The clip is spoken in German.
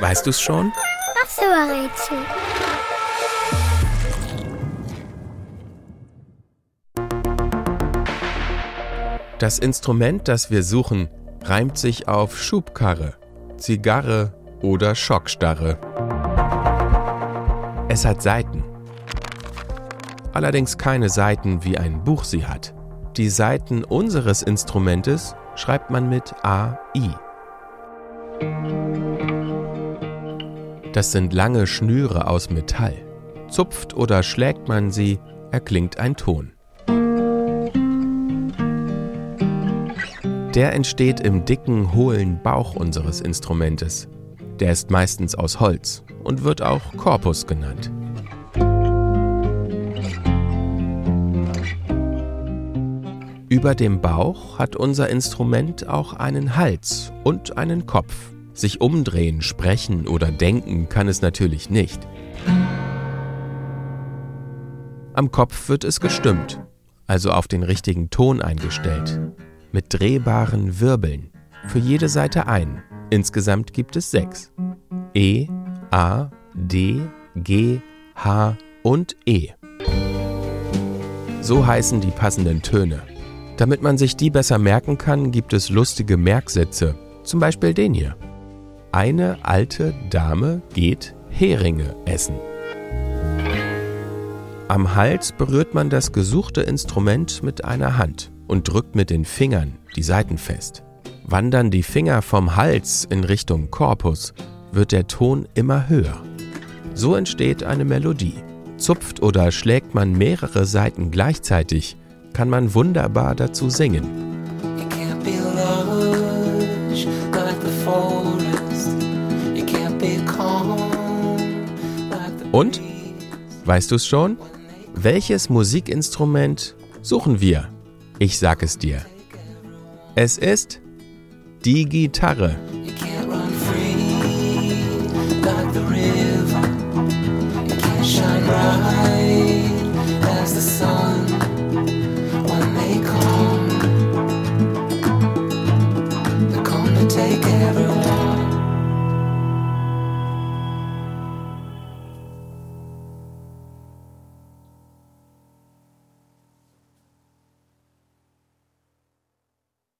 Weißt du's schon? Ach so, Rätsel. Das Instrument, das wir suchen, reimt sich auf Schubkarre, Zigarre oder Schockstarre. Es hat Saiten. Allerdings keine Saiten, wie ein Buch sie hat. Die Saiten unseres Instrumentes schreibt man mit AI. Das sind lange Schnüre aus Metall. Zupft oder schlägt man sie, erklingt ein Ton. Der entsteht im dicken, hohlen Bauch unseres Instrumentes. Der ist meistens aus Holz und wird auch Korpus genannt. Über dem Bauch hat unser Instrument auch einen Hals und einen Kopf. Sich umdrehen, sprechen oder denken kann es natürlich nicht. Am Kopf wird es gestimmt, also auf den richtigen Ton eingestellt mit drehbaren Wirbeln, für jede Seite ein. Insgesamt gibt es sechs. E, A, D, G, H und E. So heißen die passenden Töne. Damit man sich die besser merken kann, gibt es lustige Merksätze, zum Beispiel den hier. Eine alte Dame geht Heringe essen. Am Hals berührt man das gesuchte Instrument mit einer Hand und drückt mit den Fingern die Saiten fest. Wandern die Finger vom Hals in Richtung Korpus, wird der Ton immer höher. So entsteht eine Melodie. Zupft oder schlägt man mehrere Saiten gleichzeitig, kann man wunderbar dazu singen. Und? Weißt du es schon? Welches Musikinstrument suchen wir? Ich sag es dir. Es ist die Gitarre.